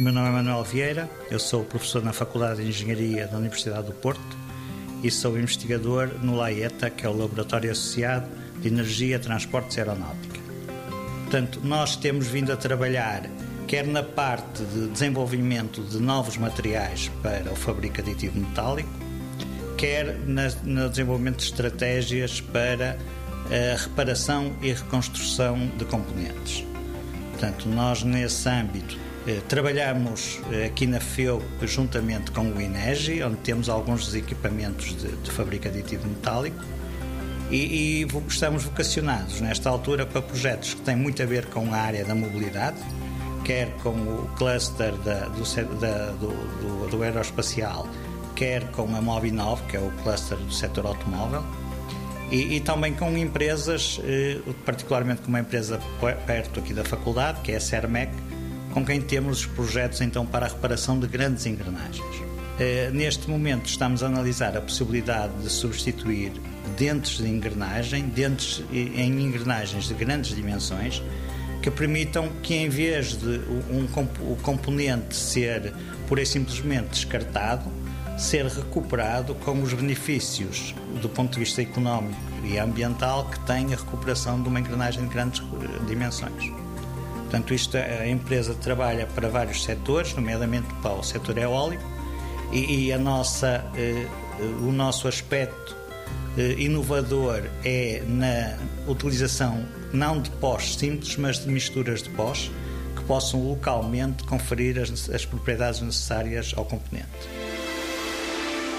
meu nome é Manuel Vieira, eu sou professor na Faculdade de Engenharia da Universidade do Porto e sou investigador no LAETA, que é o Laboratório Associado de Energia, Transportes e Aeronáutica. Portanto, nós temos vindo a trabalhar quer na parte de desenvolvimento de novos materiais para o fabrico aditivo metálico, quer no desenvolvimento de estratégias para a reparação e reconstrução de componentes. Portanto, nós nesse âmbito trabalhamos eh, aqui na FEU juntamente com o INEGI, onde temos alguns dos equipamentos de, de aditivo metálico e, e estamos vocacionados nesta altura para projetos que têm muito a ver com a área da mobilidade, quer com o cluster da, do, da, do, do, do aeroespacial, quer com a Mobinov, que é o cluster do setor automóvel, e, e, também com empresas, eh, particularmente com uma empresa perto aqui da faculdade, que é a Cermec, com quem temos os projetos então para a reparação de grandes engrenagens. Eh, neste momento estamos a analisar a possibilidade de substituir dentes de engrenagem, dentes em engrenagens de grandes dimensões, que permitam que em vez de um, o componente ser pura e simplesmente descartado, ser recuperado com os benefícios do ponto de vista económico e ambiental que tem a recuperação de uma engrenagem de grandes eh, dimensões. Portanto, isto, a empresa trabalha para vários setores, nomeadamente para o setor eólico, e, e a nossa, eh, o nosso aspecto eh, inovador é na utilização não de pós simples, mas de misturas de pós que possam localmente conferir as, as propriedades necessárias ao componente.